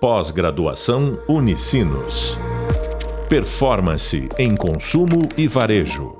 Pós-graduação Unicinos. Performance em consumo e varejo.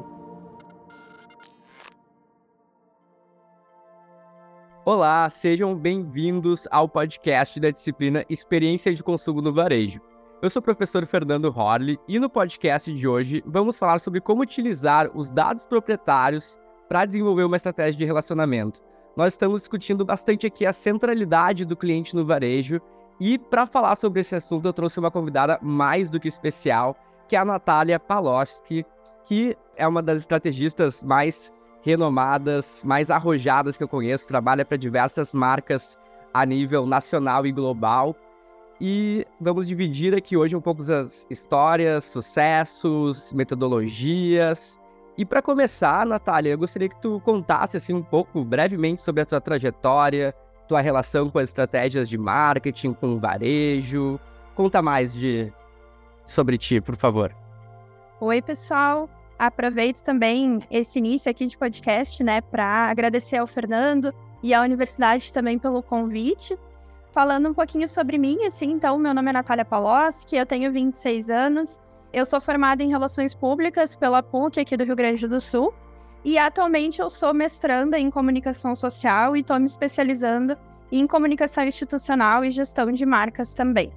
Olá, sejam bem-vindos ao podcast da disciplina Experiência de Consumo no Varejo. Eu sou o professor Fernando Horley e no podcast de hoje vamos falar sobre como utilizar os dados proprietários para desenvolver uma estratégia de relacionamento. Nós estamos discutindo bastante aqui a centralidade do cliente no varejo e para falar sobre esse assunto, eu trouxe uma convidada mais do que especial, que é a Natália Paloski, que é uma das estrategistas mais renomadas, mais arrojadas que eu conheço, trabalha para diversas marcas a nível nacional e global. E vamos dividir aqui hoje um pouco das histórias, sucessos, metodologias. E para começar, Natália, eu gostaria que tu contasse assim um pouco brevemente sobre a tua trajetória, tua relação com as estratégias de marketing, com o varejo. Conta mais de sobre ti, por favor. Oi, pessoal. Aproveito também esse início aqui de podcast, né, para agradecer ao Fernando e à universidade também pelo convite. Falando um pouquinho sobre mim, assim, então, meu nome é Natália Paloski, eu tenho 26 anos, eu sou formada em Relações Públicas pela PUC aqui do Rio Grande do Sul e atualmente eu sou mestranda em comunicação social e estou me especializando em comunicação institucional e gestão de marcas também.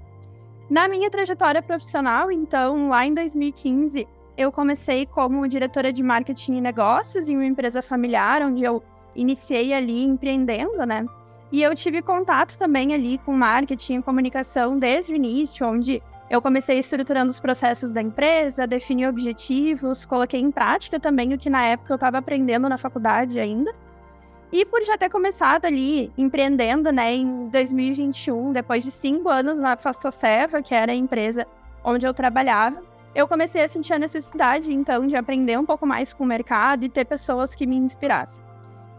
Na minha trajetória profissional, então, lá em 2015, eu comecei como diretora de marketing e negócios em uma empresa familiar, onde eu iniciei ali empreendendo, né? E eu tive contato também ali com marketing e comunicação desde o início, onde eu comecei estruturando os processos da empresa, defini objetivos, coloquei em prática também o que na época eu estava aprendendo na faculdade ainda. E por já ter começado ali empreendendo, né, em 2021, depois de cinco anos na Fastoceva, que era a empresa onde eu trabalhava, eu comecei a sentir a necessidade, então, de aprender um pouco mais com o mercado e ter pessoas que me inspirassem.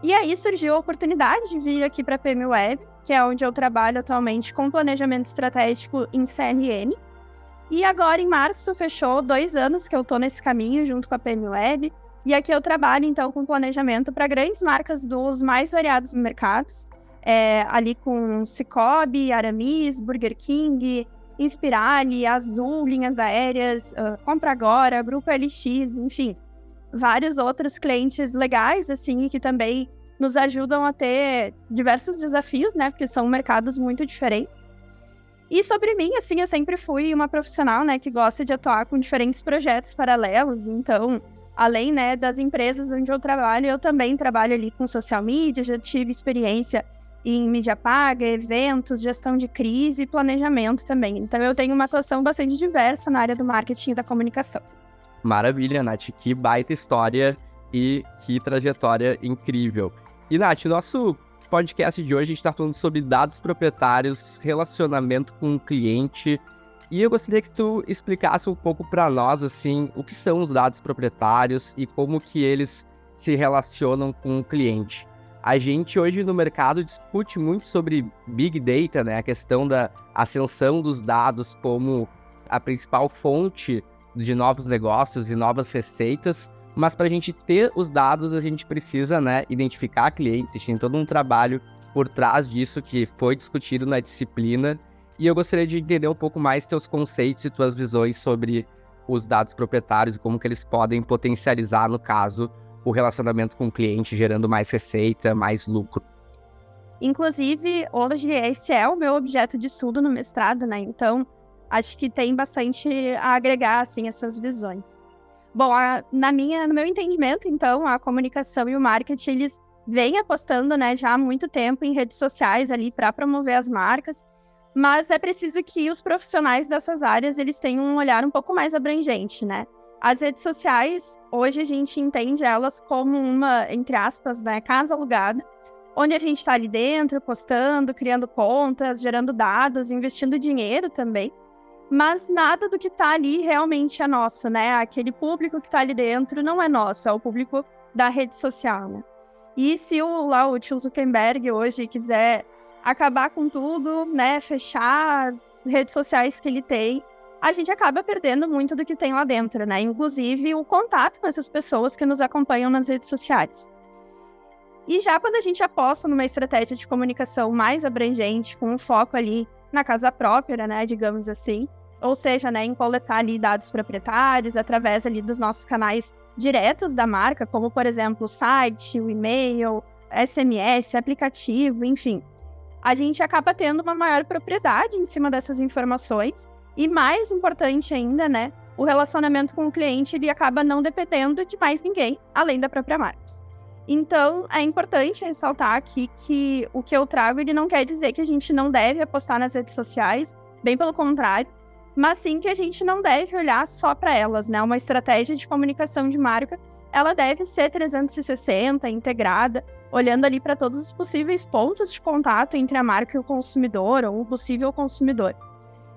E aí surgiu a oportunidade de vir aqui para a PM Web, que é onde eu trabalho atualmente com planejamento estratégico em CRM, e agora, em março, fechou dois anos que eu estou nesse caminho junto com a PM Web. E aqui eu trabalho, então, com planejamento para grandes marcas dos mais variados mercados. É, ali com Cicobi, Aramis, Burger King, Inspirali, Azul, Linhas Aéreas, uh, Compra Agora, Grupo LX, enfim. Vários outros clientes legais, assim, que também nos ajudam a ter diversos desafios, né? Porque são mercados muito diferentes. E sobre mim, assim, eu sempre fui uma profissional, né, que gosta de atuar com diferentes projetos paralelos. Então, além, né, das empresas onde eu trabalho, eu também trabalho ali com social media, já tive experiência em mídia paga, eventos, gestão de crise e planejamento também. Então, eu tenho uma atuação bastante diversa na área do marketing e da comunicação. Maravilha, Nath. Que baita história e que trajetória incrível. E, Nath, nosso podcast de hoje a gente está falando sobre dados proprietários, relacionamento com o cliente. E eu gostaria que tu explicasse um pouco para nós, assim, o que são os dados proprietários e como que eles se relacionam com o cliente. A gente hoje no mercado discute muito sobre Big Data, né? A questão da ascensão dos dados como a principal fonte de novos negócios e novas receitas. Mas para a gente ter os dados, a gente precisa né, identificar clientes, tem todo um trabalho por trás disso que foi discutido na disciplina. E eu gostaria de entender um pouco mais teus conceitos e tuas visões sobre os dados proprietários e como que eles podem potencializar, no caso, o relacionamento com o cliente, gerando mais receita, mais lucro. Inclusive, hoje esse é o meu objeto de estudo no mestrado, né? Então, acho que tem bastante a agregar, assim, essas visões. Bom, a, na minha, no meu entendimento, então, a comunicação e o marketing, eles vêm apostando, né, já há muito tempo em redes sociais ali para promover as marcas, mas é preciso que os profissionais dessas áreas, eles tenham um olhar um pouco mais abrangente, né? As redes sociais, hoje a gente entende elas como uma, entre aspas, né, casa alugada, onde a gente está ali dentro, postando, criando contas, gerando dados, investindo dinheiro também mas nada do que está ali realmente é nosso, né? Aquele público que está ali dentro não é nosso, é o público da rede social, né? E se o, lá, o tio Zuckerberg hoje quiser acabar com tudo, né, fechar as redes sociais que ele tem, a gente acaba perdendo muito do que tem lá dentro, né? Inclusive o contato com essas pessoas que nos acompanham nas redes sociais. E já quando a gente aposta numa estratégia de comunicação mais abrangente, com um foco ali na casa própria, né, digamos assim, ou seja, né, em coletar ali dados proprietários através ali dos nossos canais diretos da marca, como por exemplo o site, o e-mail, SMS, aplicativo, enfim. A gente acaba tendo uma maior propriedade em cima dessas informações e mais importante ainda, né, o relacionamento com o cliente ele acaba não dependendo de mais ninguém além da própria marca. Então, é importante ressaltar aqui que o que eu trago ele não quer dizer que a gente não deve apostar nas redes sociais, bem pelo contrário, mas sim que a gente não deve olhar só para elas, né? Uma estratégia de comunicação de marca, ela deve ser 360, integrada, olhando ali para todos os possíveis pontos de contato entre a marca e o consumidor ou o possível consumidor.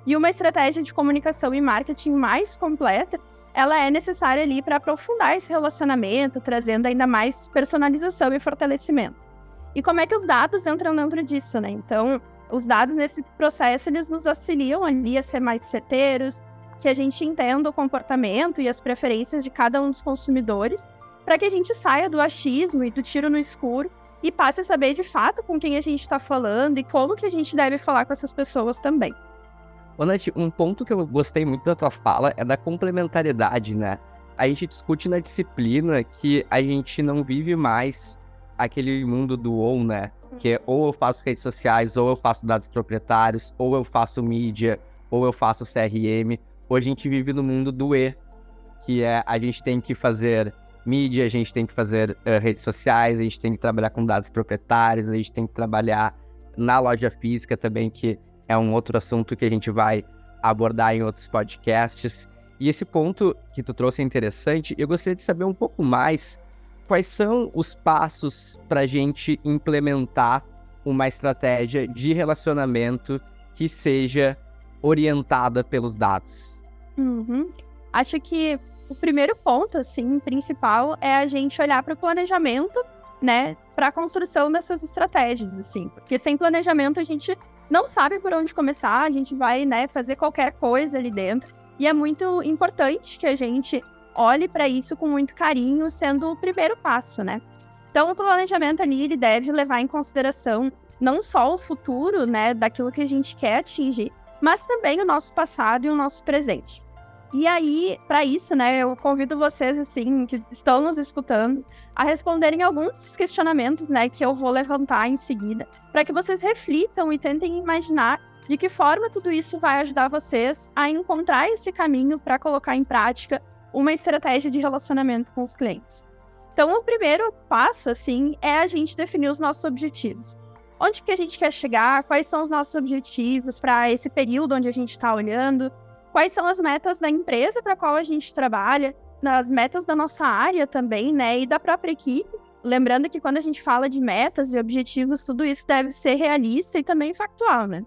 E uma estratégia de comunicação e marketing mais completa, ela é necessária ali para aprofundar esse relacionamento, trazendo ainda mais personalização e fortalecimento. E como é que os dados entram dentro disso, né? Então, os dados nesse processo eles nos auxiliam ali a ser mais certeiros, que a gente entenda o comportamento e as preferências de cada um dos consumidores, para que a gente saia do achismo e do tiro no escuro e passe a saber de fato com quem a gente está falando e como que a gente deve falar com essas pessoas também. Ô, Nath, um ponto que eu gostei muito da tua fala é da complementaridade, né? A gente discute na disciplina que a gente não vive mais aquele mundo do ou, né? Que é ou eu faço redes sociais, ou eu faço dados proprietários, ou eu faço mídia, ou eu faço CRM. Ou a gente vive no mundo do E, que é a gente tem que fazer mídia, a gente tem que fazer uh, redes sociais, a gente tem que trabalhar com dados proprietários, a gente tem que trabalhar na loja física também, que é um outro assunto que a gente vai abordar em outros podcasts. E esse ponto que tu trouxe é interessante. Eu gostaria de saber um pouco mais quais são os passos para a gente implementar uma estratégia de relacionamento que seja orientada pelos dados. Uhum. Acho que o primeiro ponto, assim, principal, é a gente olhar para o planejamento, né, para a construção dessas estratégias, assim, porque sem planejamento a gente não sabe por onde começar, a gente vai, né, fazer qualquer coisa ali dentro. E é muito importante que a gente olhe para isso com muito carinho, sendo o primeiro passo, né? Então, o planejamento ali ele deve levar em consideração não só o futuro, né, daquilo que a gente quer atingir, mas também o nosso passado e o nosso presente. E aí, para isso, né, eu convido vocês, assim, que estão nos escutando, a responderem alguns questionamentos, né, que eu vou levantar em seguida, para que vocês reflitam e tentem imaginar de que forma tudo isso vai ajudar vocês a encontrar esse caminho para colocar em prática uma estratégia de relacionamento com os clientes. Então, o primeiro passo, assim, é a gente definir os nossos objetivos. Onde que a gente quer chegar? Quais são os nossos objetivos para esse período onde a gente está olhando? Quais são as metas da empresa para qual a gente trabalha? nas metas da nossa área também, né, e da própria equipe. Lembrando que quando a gente fala de metas e objetivos, tudo isso deve ser realista e também factual, né?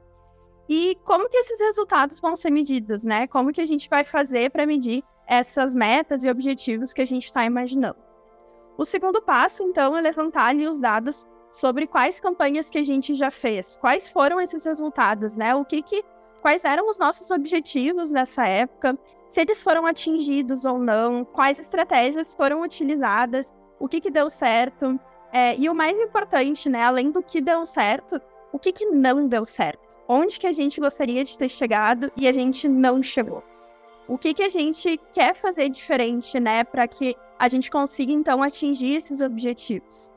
E como que esses resultados vão ser medidos, né? Como que a gente vai fazer para medir essas metas e objetivos que a gente está imaginando? O segundo passo, então, é levantar ali os dados sobre quais campanhas que a gente já fez, quais foram esses resultados, né? O que que quais eram os nossos objetivos nessa época, se eles foram atingidos ou não, quais estratégias foram utilizadas, o que, que deu certo. É, e o mais importante, né, além do que deu certo, o que, que não deu certo. Onde que a gente gostaria de ter chegado e a gente não chegou. O que, que a gente quer fazer diferente, né, para que a gente consiga, então, atingir esses objetivos.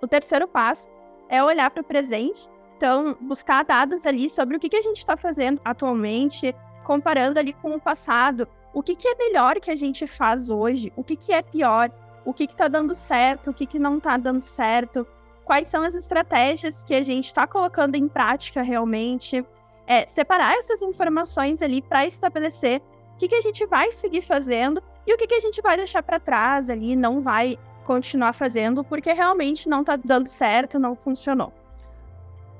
O terceiro passo é olhar para o presente então, buscar dados ali sobre o que, que a gente está fazendo atualmente, comparando ali com o passado. O que, que é melhor que a gente faz hoje? O que, que é pior? O que está dando certo? O que, que não está dando certo? Quais são as estratégias que a gente está colocando em prática realmente? É, separar essas informações ali para estabelecer o que, que a gente vai seguir fazendo e o que, que a gente vai deixar para trás ali, não vai continuar fazendo porque realmente não está dando certo, não funcionou.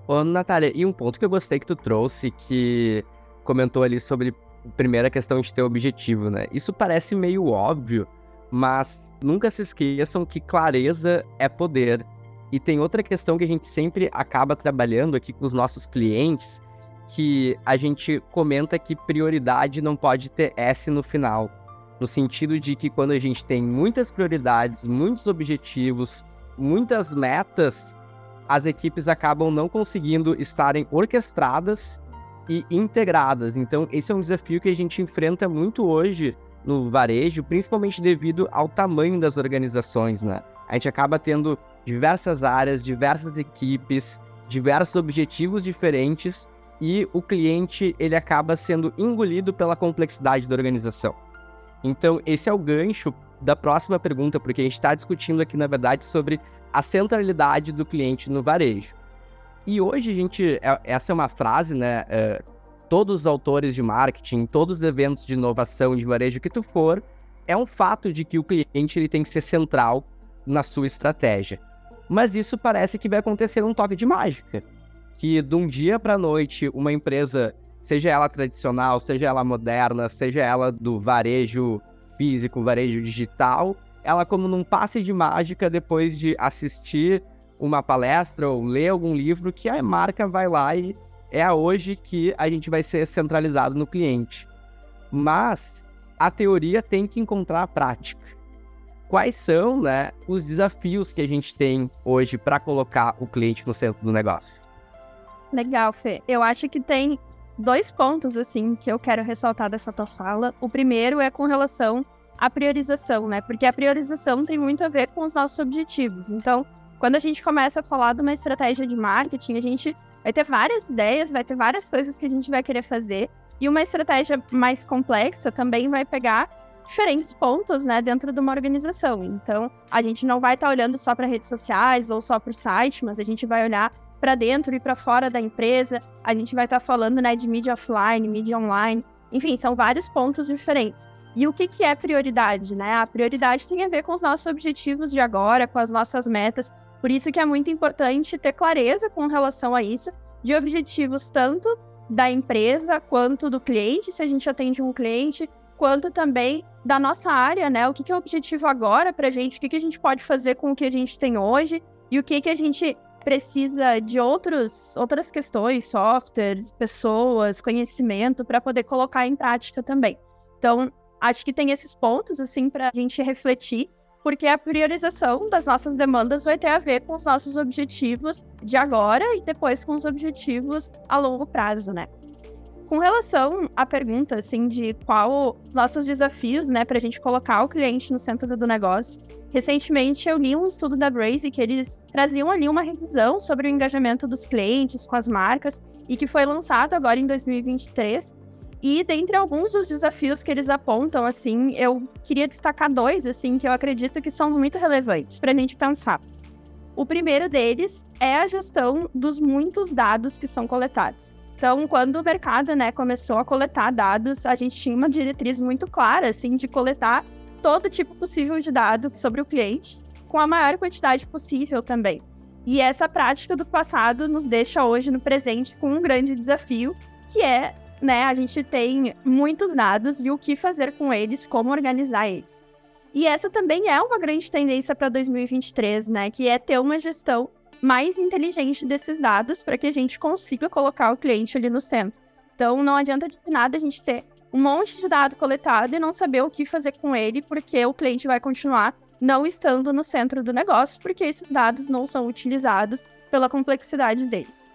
Ô, Natália, e um ponto que eu gostei que tu trouxe, que comentou ali sobre primeira questão de ter objetivo, né? Isso parece meio óbvio, mas nunca se esqueçam que clareza é poder. E tem outra questão que a gente sempre acaba trabalhando aqui com os nossos clientes, que a gente comenta que prioridade não pode ter S no final. No sentido de que quando a gente tem muitas prioridades, muitos objetivos, muitas metas, as equipes acabam não conseguindo estarem orquestradas e integradas. Então, esse é um desafio que a gente enfrenta muito hoje no varejo, principalmente devido ao tamanho das organizações, né? A gente acaba tendo diversas áreas, diversas equipes, diversos objetivos diferentes e o cliente ele acaba sendo engolido pela complexidade da organização. Então, esse é o gancho da próxima pergunta, porque a gente está discutindo aqui, na verdade, sobre a centralidade do cliente no varejo. E hoje a gente, é, essa é uma frase, né? É, todos os autores de marketing, todos os eventos de inovação de varejo que tu for, é um fato de que o cliente ele tem que ser central na sua estratégia. Mas isso parece que vai acontecer um toque de mágica, que de um dia para noite uma empresa, seja ela tradicional, seja ela moderna, seja ela do varejo físico, varejo digital, ela como num passe de mágica depois de assistir uma palestra ou ler algum livro que a marca vai lá e é hoje que a gente vai ser centralizado no cliente. Mas a teoria tem que encontrar a prática. Quais são né, os desafios que a gente tem hoje para colocar o cliente no centro do negócio? Legal, Fê. Eu acho que tem dois pontos assim que eu quero ressaltar dessa tua fala. O primeiro é com relação à priorização, né? Porque a priorização tem muito a ver com os nossos objetivos. Então, quando a gente começa a falar de uma estratégia de marketing, a gente vai ter várias ideias, vai ter várias coisas que a gente vai querer fazer. E uma estratégia mais complexa também vai pegar diferentes pontos, né, dentro de uma organização. Então, a gente não vai estar tá olhando só para redes sociais ou só para o site, mas a gente vai olhar para dentro e para fora da empresa. A gente vai estar tá falando, né, de mídia offline, mídia online. Enfim, são vários pontos diferentes. E o que, que é prioridade, né? A prioridade tem a ver com os nossos objetivos de agora, com as nossas metas. Por isso que é muito importante ter clareza com relação a isso, de objetivos tanto da empresa quanto do cliente, se a gente atende um cliente, quanto também da nossa área, né? O que, que é o objetivo agora para a gente, o que, que a gente pode fazer com o que a gente tem hoje e o que, que a gente precisa de outros, outras questões, softwares, pessoas, conhecimento para poder colocar em prática também. Então, acho que tem esses pontos assim para a gente refletir, porque a priorização das nossas demandas vai ter a ver com os nossos objetivos de agora e depois com os objetivos a longo prazo, né? Com relação à pergunta, assim, de qual nossos desafios, né, para a gente colocar o cliente no centro do negócio, recentemente eu li um estudo da Braze que eles traziam ali uma revisão sobre o engajamento dos clientes com as marcas e que foi lançado agora em 2023. E dentre alguns dos desafios que eles apontam, assim, eu queria destacar dois, assim, que eu acredito que são muito relevantes para a gente pensar. O primeiro deles é a gestão dos muitos dados que são coletados. Então, quando o mercado, né, começou a coletar dados, a gente tinha uma diretriz muito clara, assim, de coletar todo tipo possível de dado sobre o cliente, com a maior quantidade possível também. E essa prática do passado nos deixa hoje no presente com um grande desafio, que é, né, a gente tem muitos dados e o que fazer com eles, como organizar eles. E essa também é uma grande tendência para 2023, né, que é ter uma gestão mais inteligente desses dados para que a gente consiga colocar o cliente ali no centro. Então, não adianta de nada a gente ter um monte de dado coletado e não saber o que fazer com ele, porque o cliente vai continuar não estando no centro do negócio, porque esses dados não são utilizados pela complexidade deles.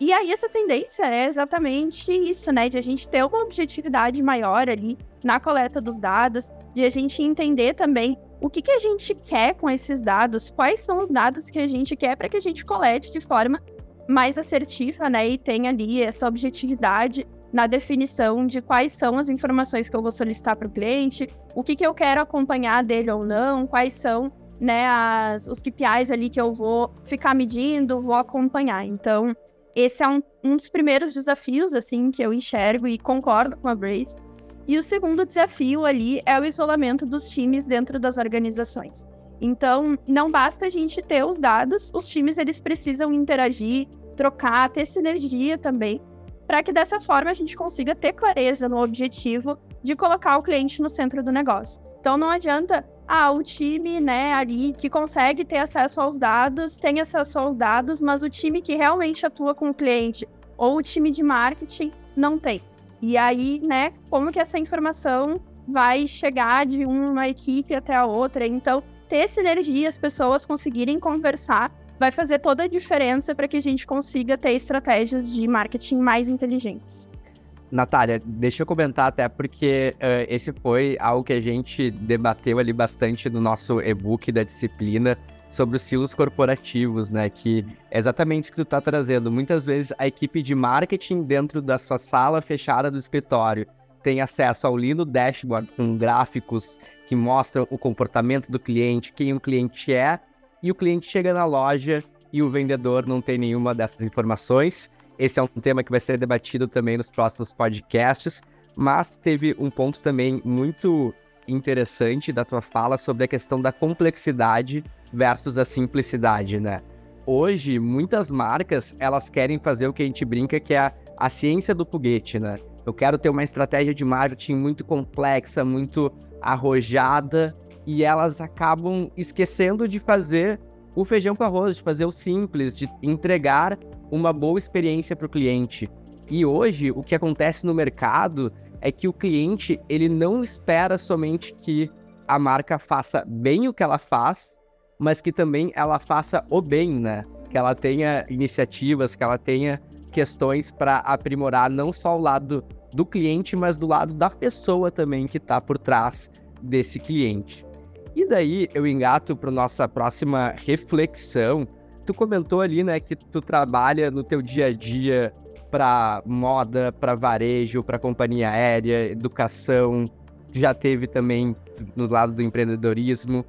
E aí essa tendência é exatamente isso, né, de a gente ter uma objetividade maior ali na coleta dos dados, de a gente entender também o que, que a gente quer com esses dados, quais são os dados que a gente quer para que a gente colete de forma mais assertiva, né? E tenha ali essa objetividade na definição de quais são as informações que eu vou solicitar para o cliente, o que, que eu quero acompanhar dele ou não, quais são né, as, os KPIs ali que eu vou ficar medindo, vou acompanhar. Então, esse é um, um dos primeiros desafios, assim, que eu enxergo e concordo com a Brace, e o segundo desafio ali é o isolamento dos times dentro das organizações. Então, não basta a gente ter os dados, os times eles precisam interagir, trocar, ter sinergia também, para que dessa forma a gente consiga ter clareza no objetivo de colocar o cliente no centro do negócio. Então não adianta, ah, o time, né, ali que consegue ter acesso aos dados, tem acesso aos dados, mas o time que realmente atua com o cliente ou o time de marketing não tem. E aí, né, como que essa informação vai chegar de uma equipe até a outra? Então, ter sinergia, as pessoas conseguirem conversar vai fazer toda a diferença para que a gente consiga ter estratégias de marketing mais inteligentes. Natália, deixa eu comentar até porque uh, esse foi algo que a gente debateu ali bastante no nosso e-book da disciplina sobre os silos corporativos, né? Que é exatamente isso que tu está trazendo. Muitas vezes a equipe de marketing dentro da sua sala fechada do escritório tem acesso ao lindo dashboard com gráficos que mostram o comportamento do cliente, quem o cliente é, e o cliente chega na loja e o vendedor não tem nenhuma dessas informações. Esse é um tema que vai ser debatido também nos próximos podcasts, mas teve um ponto também muito interessante da tua fala sobre a questão da complexidade versus a simplicidade, né? Hoje, muitas marcas, elas querem fazer o que a gente brinca que é a, a ciência do foguete, né? Eu quero ter uma estratégia de marketing muito complexa, muito arrojada, e elas acabam esquecendo de fazer o feijão com arroz, de fazer o simples, de entregar uma boa experiência para o cliente. E hoje, o que acontece no mercado é que o cliente ele não espera somente que a marca faça bem o que ela faz, mas que também ela faça o bem, né? Que ela tenha iniciativas, que ela tenha questões para aprimorar não só o lado do cliente, mas do lado da pessoa também que está por trás desse cliente. E daí eu engato para nossa próxima reflexão. Tu comentou ali, né, que tu trabalha no teu dia a dia para moda, para varejo, para companhia aérea, educação, já teve também no lado do empreendedorismo.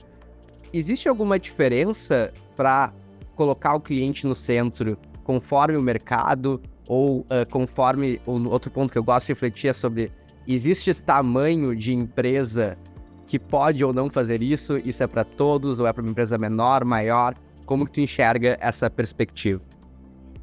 Existe alguma diferença para colocar o cliente no centro conforme o mercado ou uh, conforme o outro ponto que eu gosto de refletir é sobre existe tamanho de empresa que pode ou não fazer isso? Isso é para todos ou é para uma empresa menor, maior? Como que tu enxerga essa perspectiva?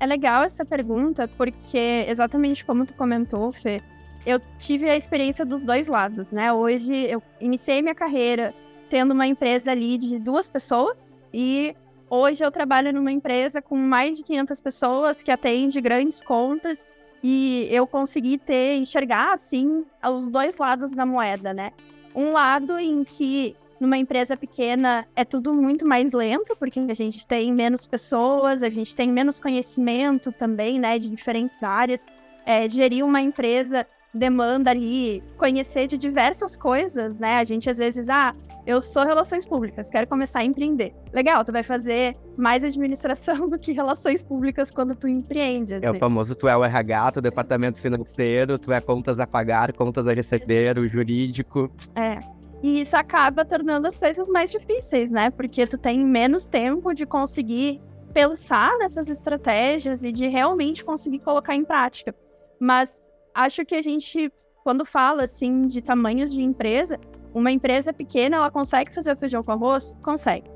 É legal essa pergunta porque exatamente como tu comentou, Fê, eu tive a experiência dos dois lados, né? Hoje eu iniciei minha carreira tendo uma empresa ali de duas pessoas e hoje eu trabalho numa empresa com mais de 500 pessoas que atende grandes contas e eu consegui ter enxergar assim os dois lados da moeda, né? Um lado em que numa empresa pequena é tudo muito mais lento, porque a gente tem menos pessoas, a gente tem menos conhecimento também, né, de diferentes áreas. É, gerir uma empresa demanda ali conhecer de diversas coisas, né? A gente às vezes, ah, eu sou relações públicas, quero começar a empreender. Legal, tu vai fazer mais administração do que relações públicas quando tu empreende. Assim. É o famoso, tu é o RH, tu é o departamento financeiro, tu é contas a pagar, contas a receber, o jurídico. É. E isso acaba tornando as coisas mais difíceis, né? Porque tu tem menos tempo de conseguir pensar nessas estratégias e de realmente conseguir colocar em prática. Mas acho que a gente, quando fala assim de tamanhos de empresa, uma empresa pequena, ela consegue fazer o feijão com arroz? Consegue.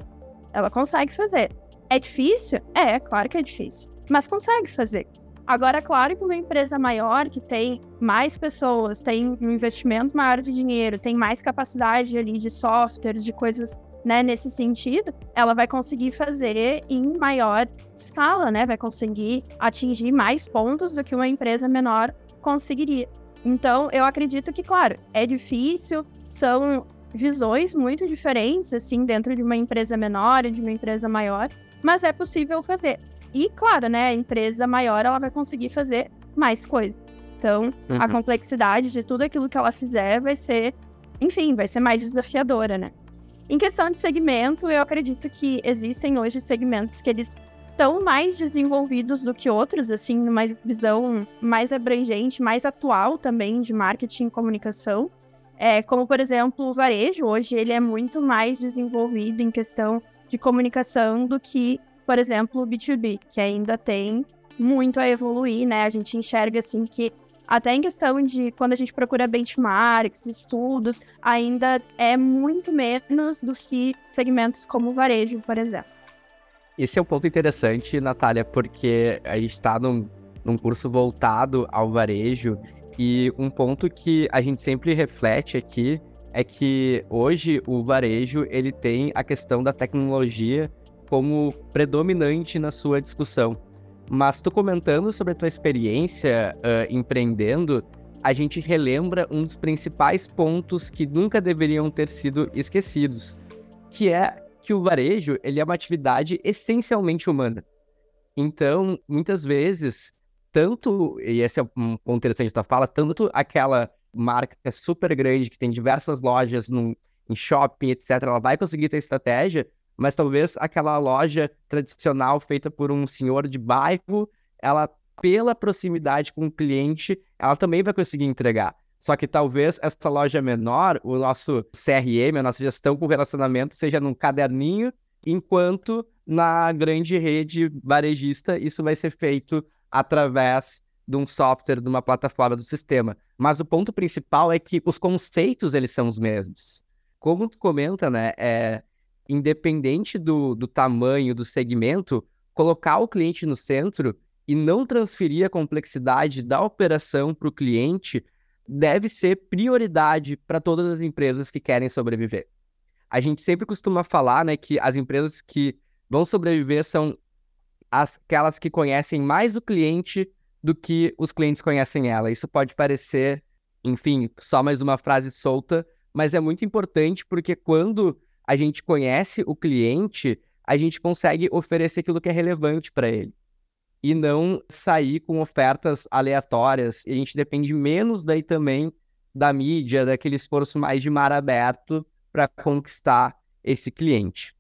Ela consegue fazer. É difícil? É, claro que é difícil. Mas consegue fazer. Agora, claro que uma empresa maior, que tem mais pessoas, tem um investimento maior de dinheiro, tem mais capacidade ali de software, de coisas né, nesse sentido, ela vai conseguir fazer em maior escala, né? Vai conseguir atingir mais pontos do que uma empresa menor conseguiria. Então, eu acredito que, claro, é difícil, são visões muito diferentes, assim, dentro de uma empresa menor e de uma empresa maior, mas é possível fazer. E, claro, né, a empresa maior, ela vai conseguir fazer mais coisas. Então, uhum. a complexidade de tudo aquilo que ela fizer vai ser, enfim, vai ser mais desafiadora, né? Em questão de segmento, eu acredito que existem hoje segmentos que eles tão mais desenvolvidos do que outros, assim, numa visão mais abrangente, mais atual também de marketing e comunicação. É, como, por exemplo, o varejo, hoje ele é muito mais desenvolvido em questão de comunicação do que, por exemplo, o B2B, que ainda tem muito a evoluir, né? A gente enxerga, assim, que até em questão de quando a gente procura benchmarks, estudos, ainda é muito menos do que segmentos como o varejo, por exemplo. Esse é um ponto interessante, Natália, porque a gente está num, num curso voltado ao varejo e um ponto que a gente sempre reflete aqui é que hoje o varejo ele tem a questão da tecnologia como predominante na sua discussão. Mas tu comentando sobre a tua experiência uh, empreendendo, a gente relembra um dos principais pontos que nunca deveriam ter sido esquecidos, que é que o varejo ele é uma atividade essencialmente humana. Então, muitas vezes, tanto, e esse é um ponto interessante da fala, tanto aquela marca que é super grande, que tem diversas lojas num, em shopping, etc., ela vai conseguir ter estratégia, mas talvez aquela loja tradicional feita por um senhor de bairro, ela, pela proximidade com o cliente, ela também vai conseguir entregar. Só que talvez essa loja menor, o nosso CRM, a nossa gestão com relacionamento, seja num caderninho, enquanto na grande rede varejista isso vai ser feito através de um software, de uma plataforma do sistema. Mas o ponto principal é que os conceitos eles são os mesmos. Como tu comenta, né, é independente do, do tamanho do segmento, colocar o cliente no centro e não transferir a complexidade da operação para o cliente deve ser prioridade para todas as empresas que querem sobreviver. A gente sempre costuma falar né, que as empresas que vão sobreviver são aquelas que conhecem mais o cliente do que os clientes conhecem ela. Isso pode parecer, enfim, só mais uma frase solta, mas é muito importante porque quando a gente conhece o cliente, a gente consegue oferecer aquilo que é relevante para ele e não sair com ofertas aleatórias. E a gente depende menos daí também da mídia, daquele esforço mais de mar aberto para conquistar esse cliente.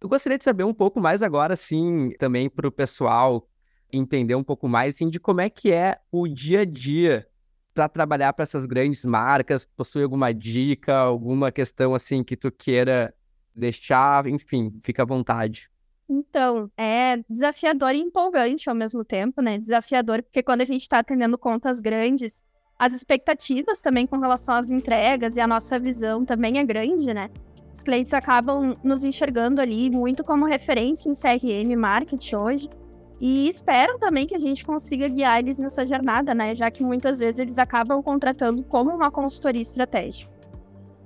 Eu gostaria de saber um pouco mais agora, sim, também para o pessoal entender um pouco mais assim, de como é que é o dia a dia para trabalhar para essas grandes marcas. Possui alguma dica, alguma questão assim que tu queira deixar? Enfim, fica à vontade. Então, é desafiador e empolgante ao mesmo tempo, né? Desafiador porque quando a gente está atendendo contas grandes, as expectativas também com relação às entregas e a nossa visão também é grande, né? Os clientes acabam nos enxergando ali muito como referência em CRM marketing hoje e esperam também que a gente consiga guiar eles nessa jornada, né? Já que muitas vezes eles acabam contratando como uma consultoria estratégica.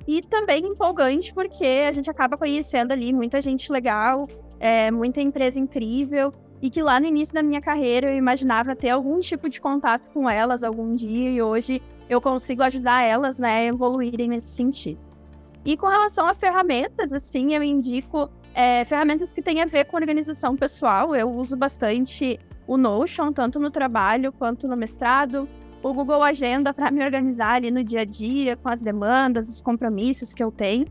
E também empolgante porque a gente acaba conhecendo ali muita gente legal, é, muita empresa incrível e que lá no início da minha carreira eu imaginava ter algum tipo de contato com elas algum dia e hoje eu consigo ajudar elas, né, a evoluírem nesse sentido. E com relação a ferramentas, assim, eu indico é, ferramentas que têm a ver com organização pessoal. Eu uso bastante o Notion, tanto no trabalho quanto no mestrado. O Google Agenda para me organizar ali no dia a dia, com as demandas, os compromissos que eu tenho.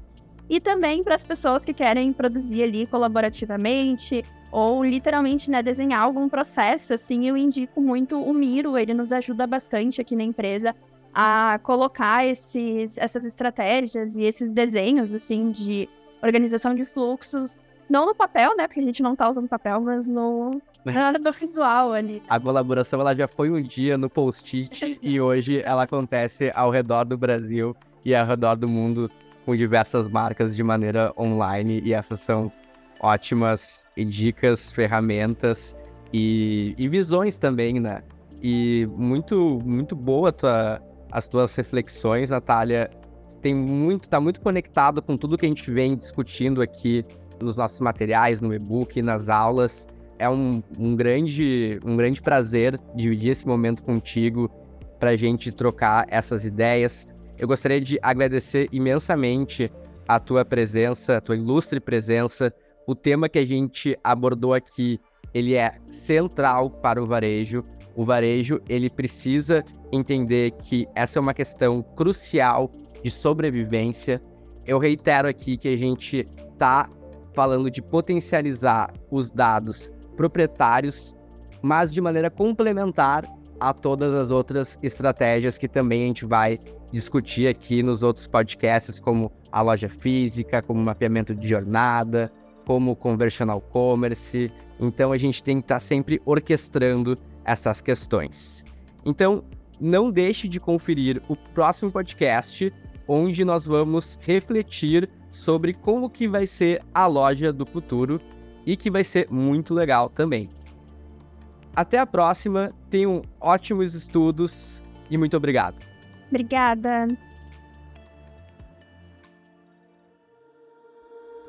E também para as pessoas que querem produzir ali colaborativamente ou literalmente né, desenhar algum processo, assim, eu indico muito o Miro, ele nos ajuda bastante aqui na empresa a colocar esses, essas estratégias e esses desenhos, assim, de organização de fluxos, não no papel, né, porque a gente não está usando papel, mas no, no visual ali. A colaboração, ela já foi um dia no post-it e hoje ela acontece ao redor do Brasil e ao redor do mundo com diversas marcas de maneira online e essas são ótimas dicas, ferramentas e, e visões também, né? E muito, muito boa tua, as tuas reflexões, Natália. Tem muito, tá muito conectado com tudo que a gente vem discutindo aqui nos nossos materiais, no e-book, nas aulas. É um, um, grande, um grande prazer dividir esse momento contigo para a gente trocar essas ideias, eu gostaria de agradecer imensamente a tua presença, a tua ilustre presença. O tema que a gente abordou aqui, ele é central para o varejo. O varejo, ele precisa entender que essa é uma questão crucial de sobrevivência. Eu reitero aqui que a gente está falando de potencializar os dados proprietários, mas de maneira complementar a todas as outras estratégias que também a gente vai discutir aqui nos outros podcasts, como a loja física, como mapeamento de jornada, como conversional commerce. Então a gente tem que estar tá sempre orquestrando essas questões. Então, não deixe de conferir o próximo podcast, onde nós vamos refletir sobre como que vai ser a loja do futuro e que vai ser muito legal também. Até a próxima, tenham ótimos estudos e muito obrigado. Obrigada.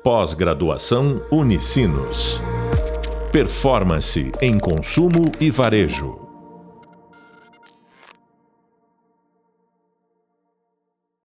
Pós-graduação Unicinos. Performance em consumo e varejo.